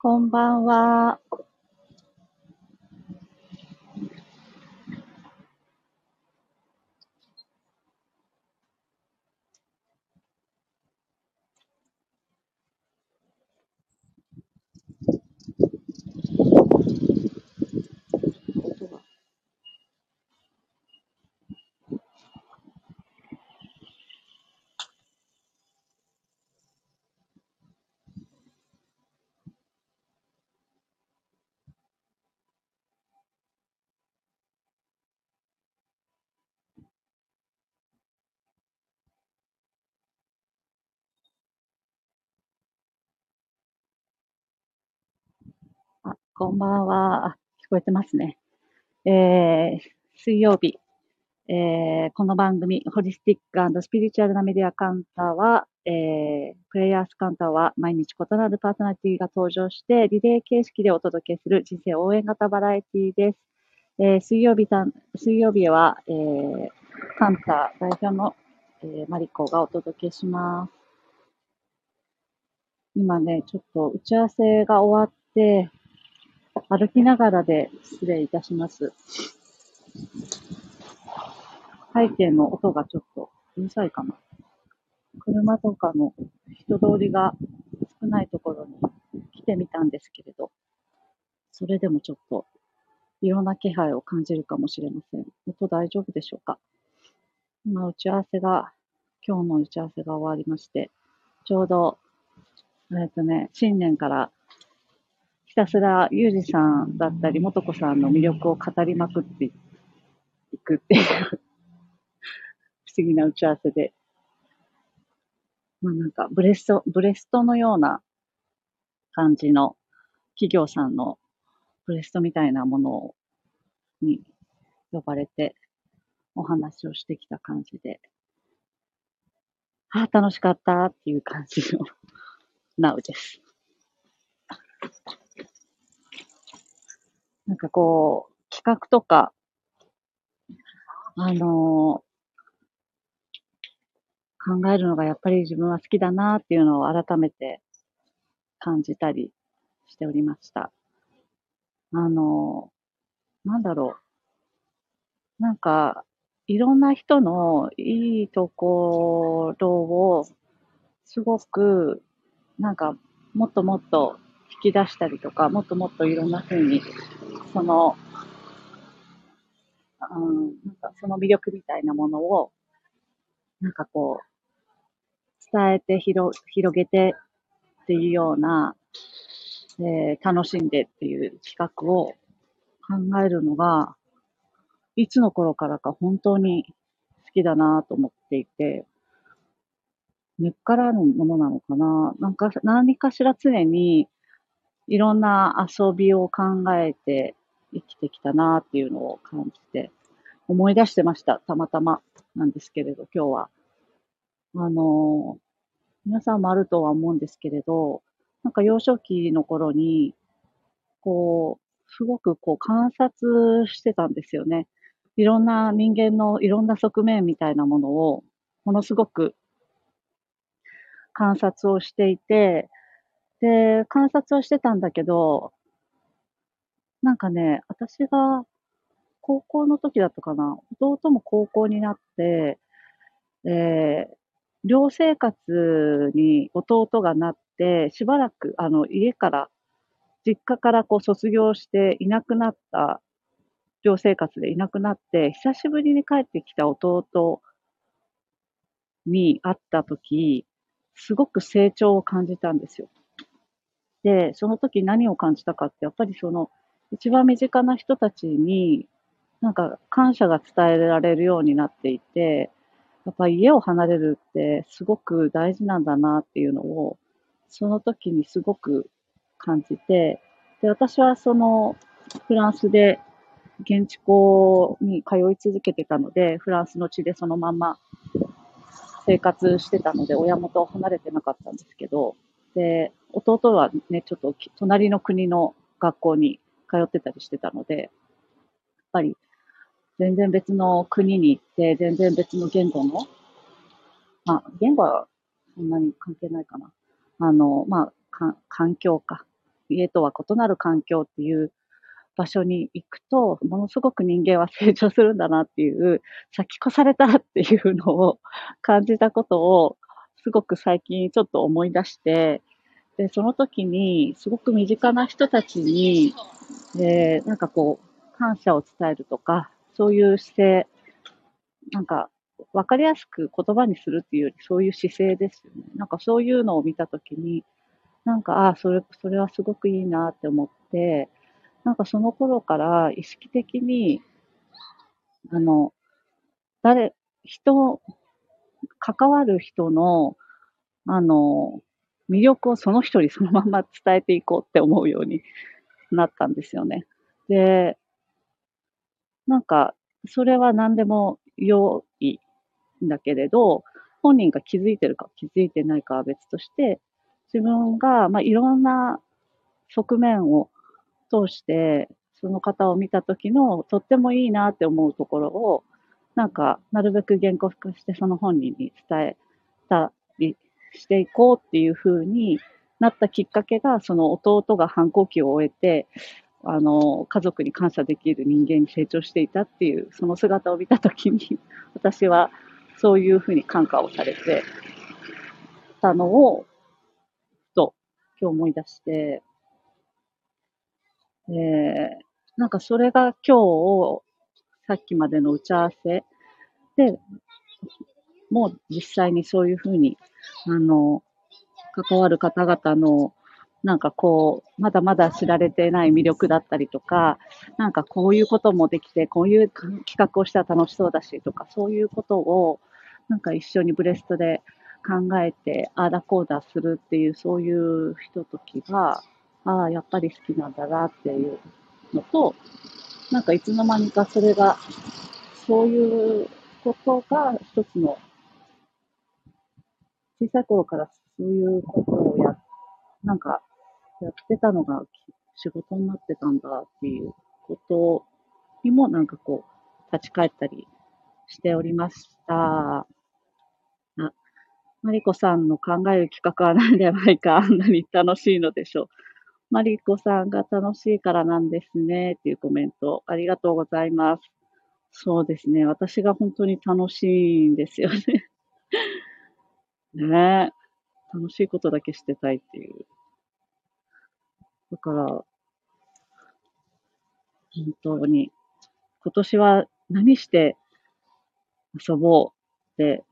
こんばんは。こんばんは。あ、聞こえてますね。えー、水曜日、えー、この番組、ホリスティックスピリチュアルなメディアカウンターは、えー、プレイヤースカウンターは毎日異なるパーソナリティが登場して、リレー形式でお届けする人生応援型バラエティです。えー、水曜日さん、水曜日は、えー、カウンター代表の、えー、マリコがお届けします。今ね、ちょっと打ち合わせが終わって、歩きながらで失礼いたします。背景の音がちょっとうるさいかな。車とかの人通りが少ないところに来てみたんですけれど、それでもちょっといろんな気配を感じるかもしれません。音大丈夫でしょうか？今打ち合わせが、今日の打ち合わせが終わりまして、ちょうど、えっとね、新年からたすらゆうじさんだったり、もとこさんの魅力を語りまくっていくっていう 不思議な打ち合わせで、まあなんかブレスト、ブレストのような感じの企業さんのブレストみたいなものに呼ばれてお話をしてきた感じで、ああ、楽しかったっていう感じの なうです。なんかこう、企画とか、あのー、考えるのがやっぱり自分は好きだなっていうのを改めて感じたりしておりました。あのー、なんだろう。なんか、いろんな人のいいところを、すごく、なんか、もっともっと引き出したりとか、もっともっといろんな風にその、うん、なんかその魅力みたいなものを、なんかこう、伝えて広広げてっていうような、えー、楽しんでっていう企画を考えるのが、いつの頃からか本当に好きだなと思っていて、根っからのものなのかな。なんか、何かしら常にいろんな遊びを考えて生きてきたなっていうのを感じて、思い出してました。たまたまなんですけれど、今日は。あの、皆さんもあるとは思うんですけれど、なんか幼少期の頃に、こう、すごくこう観察してたんですよね。いろんな人間のいろんな側面みたいなものを、ものすごく観察をしていて、で、観察をしてたんだけど、なんかね、私が高校の時だったかな、弟も高校になって、えー、寮生活に弟がなって、しばらく、あの、家から、実家からこう卒業していなくなった、寮生活でいなくなって、久しぶりに帰ってきた弟に会った時、すごく成長を感じたんですよ。で、その時何を感じたかって、やっぱりその、一番身近な人たちに、なんか感謝が伝えられるようになっていて、やっぱ家を離れるってすごく大事なんだなっていうのを、その時にすごく感じて、で、私はそのフランスで現地校に通い続けてたので、フランスの地でそのまま生活してたので、親元を離れてなかったんですけど、で、弟はね、ちょっと隣の国の学校に通ってたりしてたので、やっぱり全然別の国に行って、全然別の言語の、まあ、言語はそんなに関係ないかな。あの、まあ、環境か。家とは異なる環境っていう場所に行くと、ものすごく人間は成長するんだなっていう、先越されたっていうのを感じたことを、すごく最近ちょっと思い出して、で、その時に、すごく身近な人たちに、えー、なんかこう、感謝を伝えるとか、そういう姿勢、なんか、わかりやすく言葉にするっていうより、そういう姿勢ですよね。なんかそういうのを見たときに、なんか、ああ、それ、それはすごくいいなって思って、なんかその頃から意識的に、あの、誰、人、関わる人の、あの、魅力をその人にそのまま伝えていこうって思うようになったんですよね。で、なんか、それは何でも良いんだけれど、本人が気づいてるか気づいてないかは別として、自分が、まあ、いろんな側面を通して、その方を見た時のとってもいいなって思うところを、なんか、なるべく言語化してその本人に伝えたりしていこうっていう風になったきっかけが、その弟が反抗期を終えて、あの、家族に感謝できる人間に成長していたっていう、その姿を見たときに、私はそういうふうに感化をされてたのを、と、今日思い出して、えー、なんかそれが今日、さっきまでの打ち合わせで、もう実際にそういうふうに、あの、関わる方々のなんかこう、まだまだ知られてない魅力だったりとか、なんかこういうこともできて、こういう企画をしたら楽しそうだしとか、そういうことを、なんか一緒にブレストで考えて、ああだこうだするっていう、そういうひとときが、ああ、やっぱり好きなんだなっていうのと、なんかいつの間にかそれが、そういうことが一つの、小さい頃からそういうことをや、なんかやってたのが仕事になってたんだっていうことにもなんかこう、立ち返ったりしておりました。あ、マリコさんの考える企画は何でないかあんなに楽しいのでしょう。マリコさんが楽しいからなんですねっていうコメントありがとうございます。そうですね。私が本当に楽しいんですよね。ね。楽しいことだけしてたいっていう。だから、本当に、今年は何して遊ぼうって、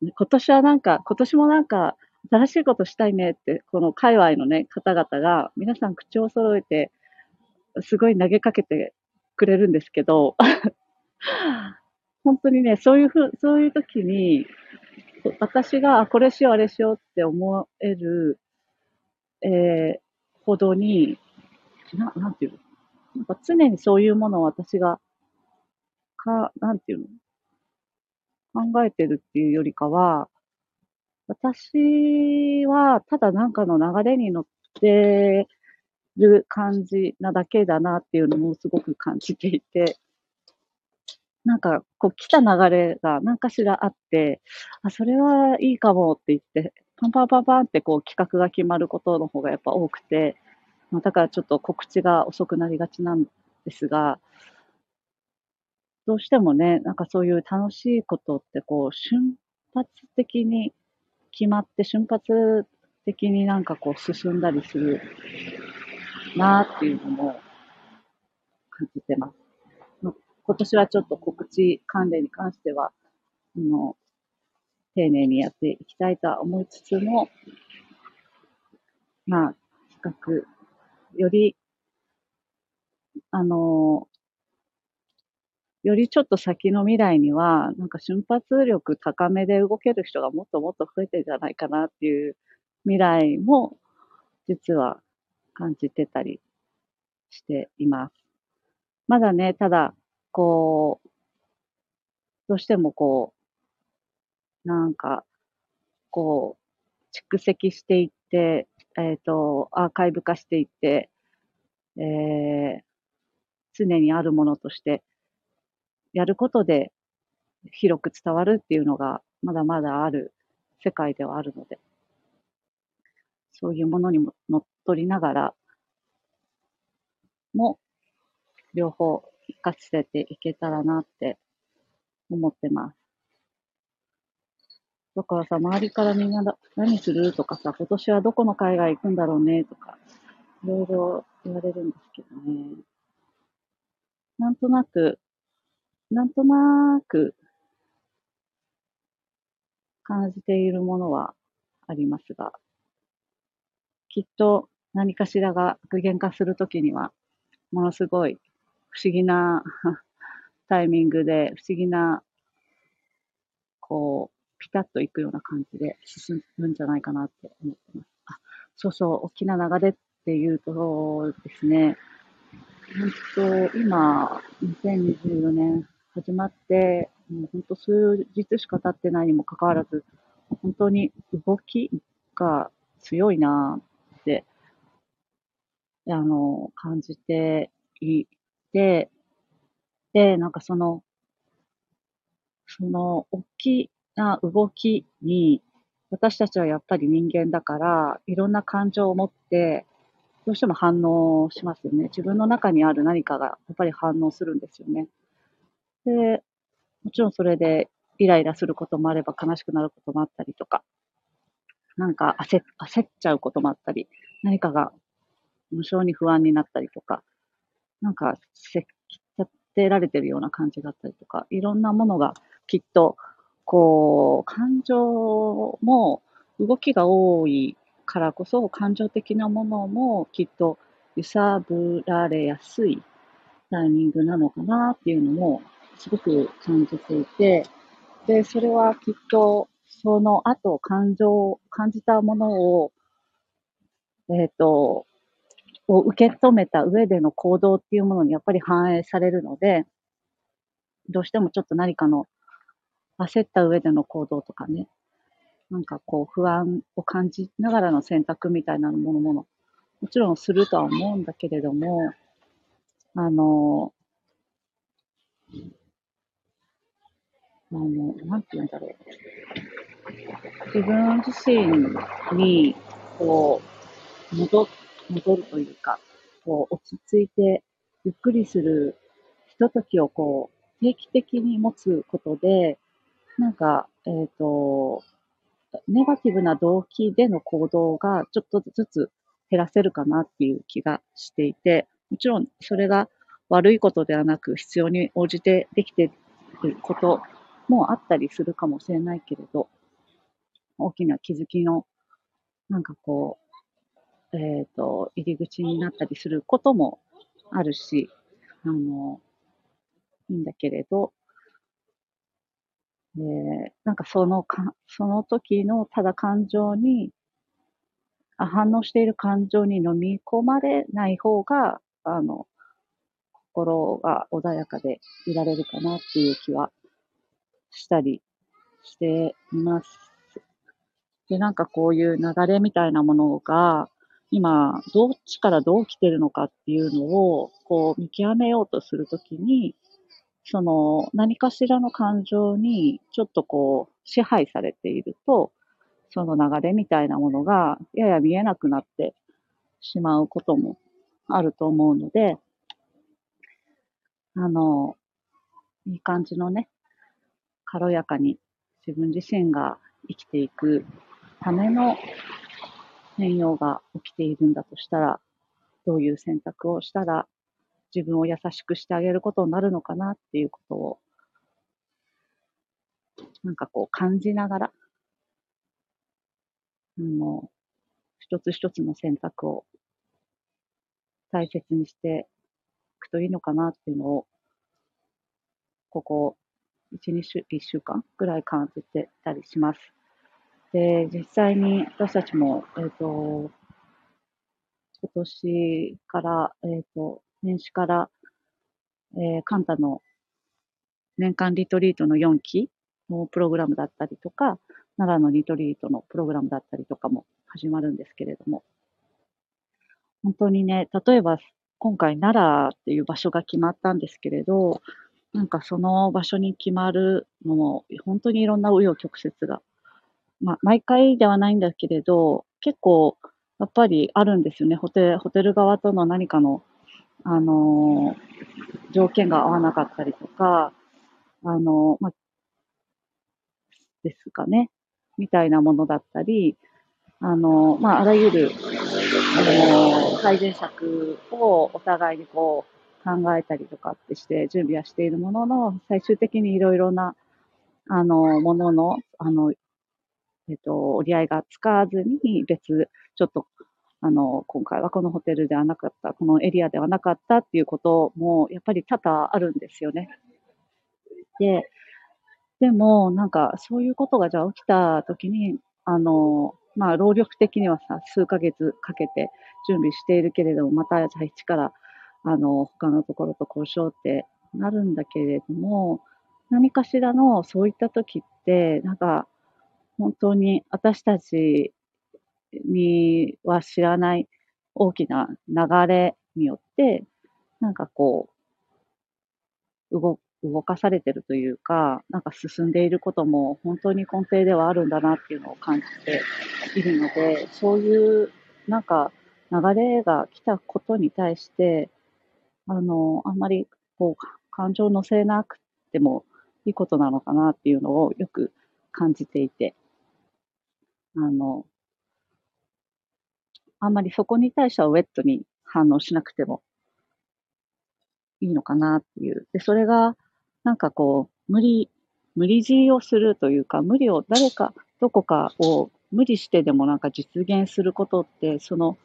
今年はなんか、今年もなんか、新しいことしたいねって、この界隈のね、方々が、皆さん口を揃えて、すごい投げかけてくれるんですけど、本当にね、そういうふう、そういう時に、私が、あこれしよう、あれしようって思える、えー、ほどに、な、なんていうの？なんか常にそういうものを私が、か、なんていうの？考えてるっていうよりかは、私はただなんかの流れに乗ってる感じなだけだなっていうのもすごく感じていて、なんか、こう来た流れが何かしらあって、あ、それはいいかもって言って、パンパンパンパンってこう企画が決まることの方がやっぱ多くて、まあ、だからちょっと告知が遅くなりがちなんですが、どうしてもね、なんかそういう楽しいことってこう瞬発的に決まって瞬発的になんかこう進んだりするなっていうのも感じてます。今年はちょっと告知関連に関しては、あの、丁寧にやっていきたいとは思いつつも、まあ、比較、より、あの、よりちょっと先の未来には、なんか瞬発力高めで動ける人がもっともっと増えてるんじゃないかなっていう未来も、実は感じてたりしています。まだね、ただ、こう、どうしてもこう、なんか、こう、蓄積していって、えっ、ー、と、アーカイブ化していって、えー、常にあるものとしてやることで広く伝わるっていうのがまだまだある世界ではあるので、そういうものにも乗っ取りながらも、両方活かせていけたらなって思ってます。だからさ、周りからみんな何するとかさ、今年はどこの海外行くんだろうねとか、いろいろ言われるんですけどね。なんとなく、なんとなく感じているものはありますが、きっと何かしらが具現化するときには、ものすごい不思議な タイミングで、不思議な、こう、ピタッといくような感じで進むんじゃないかなって思ってます。あ、そうそう、大きな流れっていうとですね、本当、今、2024年始まって、もう本当数日しか経ってないにもかかわらず、本当に動きが強いなって、あの、感じていて、で、なんかその、その大きな動きに、私たちはやっぱり人間だから、いろんな感情を持って、どうしても反応しますよね。自分の中にある何かがやっぱり反応するんですよね。で、もちろんそれでイライラすることもあれば悲しくなることもあったりとか、なんか焦焦っちゃうこともあったり、何かが無性に不安になったりとか、なんかせっ立てられてるような感じがあったりとか、いろんなものがきっと、こう、感情も動きが多いからこそ、感情的なものもきっと揺さぶられやすいタイミングなのかなっていうのもすごく感じていて、で、それはきっと、その後、感情、感じたものを、えっ、ー、と、を受け止めた上での行動っていうものにやっぱり反映されるので、どうしてもちょっと何かの焦った上での行動とかね、なんかこう不安を感じながらの選択みたいなものもの、もちろんするとは思うんだけれども、あの、あの、なんて言うんだろう。自分自身に、こう、戻っ、戻るというか、こう、落ち着いて、ゆっくりするひとときをこう、定期的に持つことで、なんか、えっ、ー、と、ネガティブな動機での行動がちょっとずつ減らせるかなっていう気がしていて、もちろんそれが悪いことではなく必要に応じてできていることもあったりするかもしれないけれど、大きな気づきの、なんかこう、えっ、ー、と、入り口になったりすることもあるし、あの、いいんだけれど、えー、なんかそのか、その時のただ感情に、反応している感情に飲み込まれない方が、あの、心が穏やかでいられるかなっていう気はしたりしています。で、なんかこういう流れみたいなものが、今、どっちからどう来てるのかっていうのを、こう見極めようとするときに、その何かしらの感情にちょっとこう支配されていると、その流れみたいなものがやや見えなくなってしまうこともあると思うので、あの、いい感じのね、軽やかに自分自身が生きていくための変容が起きているんだとしたら、どういう選択をしたら自分を優しくしてあげることになるのかなっていうことを、なんかこう感じながら、あの、一つ一つの選択を大切にしていくといいのかなっていうのを、ここ1、2週、1週間ぐらい感じてたりします。で、実際に私たちも、えっ、ー、と、今年から、えっ、ー、と、年始から、えー、カンタの年間リトリートの4期のプログラムだったりとか、奈良のリトリートのプログラムだったりとかも始まるんですけれども、本当にね、例えば今回奈良っていう場所が決まったんですけれど、なんかその場所に決まるのも、本当にいろんな紆余曲折が、まあ、毎回ではないんだけれど、結構やっぱりあるんですよね。ホテホテル側との何かの、あのー、条件が合わなかったりとか、あのー、まあ、ですかね。みたいなものだったり、あのー、まあ、あらゆる、あの改善策をお互いにこう考えたりとかってして準備はしているものの、最終的にいろいろな、あの、ものの、あの、えっと、折り合いがつかずに別、ちょっと、あの、今回はこのホテルではなかった、このエリアではなかったっていうことも、やっぱり多々あるんですよね。で、でも、なんか、そういうことがじゃあ起きたときに、あの、まあ、労力的にはさ、数ヶ月かけて準備しているけれども、また、じゃあ一から、あの、他のところと交渉ってなるんだけれども、何かしらのそういった時って、なんか、本当に私たちには知らない大きな流れによって、なんかこう、動、動かされてるというか、なんか進んでいることも本当に根底ではあるんだなっていうのを感じているので、そういうなんか流れが来たことに対して、あの、あんまりこう感情を乗せなくてもいいことなのかなっていうのをよく感じていて、あの、あんまりそこに対してはウェットに反応しなくてもいいのかなっていう。で、それが、なんかこう、無理、無理強いをするというか、無理を誰か、どこかを無理してでもなんか実現することって、その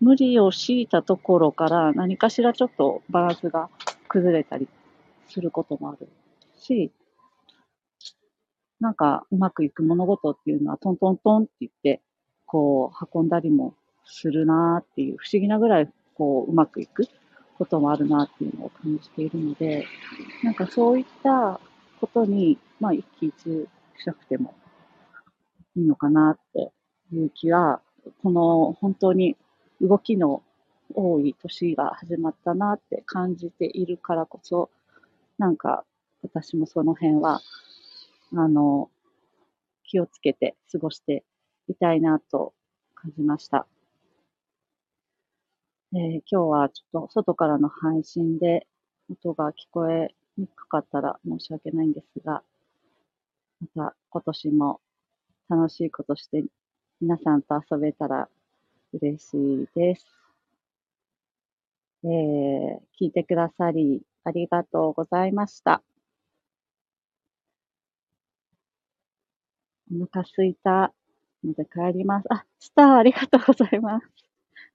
無理を強いたところから何かしらちょっとバランスが崩れたりすることもあるし、なんかうまくいく物事っていうのはトントントンって言って、こう運んだりもするなっていう、不思議なぐらいこううまくいくこともあるなっていうのを感じているので、なんかそういったことに、まあ一喜一憂しなくてもいいのかなっていう気は、この本当に動きの多い年が始まったなって感じているからこそ、なんか私もその辺はあの、気をつけて過ごしていたいなと感じました。えー、今日はちょっと外からの配信で音が聞こえにくかったら申し訳ないんですが、また今年も楽しいことして皆さんと遊べたら嬉しいです。えー、聞いてくださりありがとうございました。お腹すいたので帰ります。あ、スターありがとうございます。あ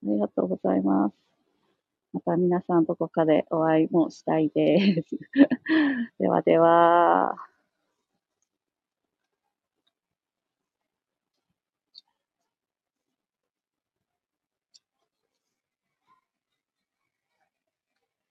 りがとうございます。また皆さんどこかでお会いもしたいです。ではでは。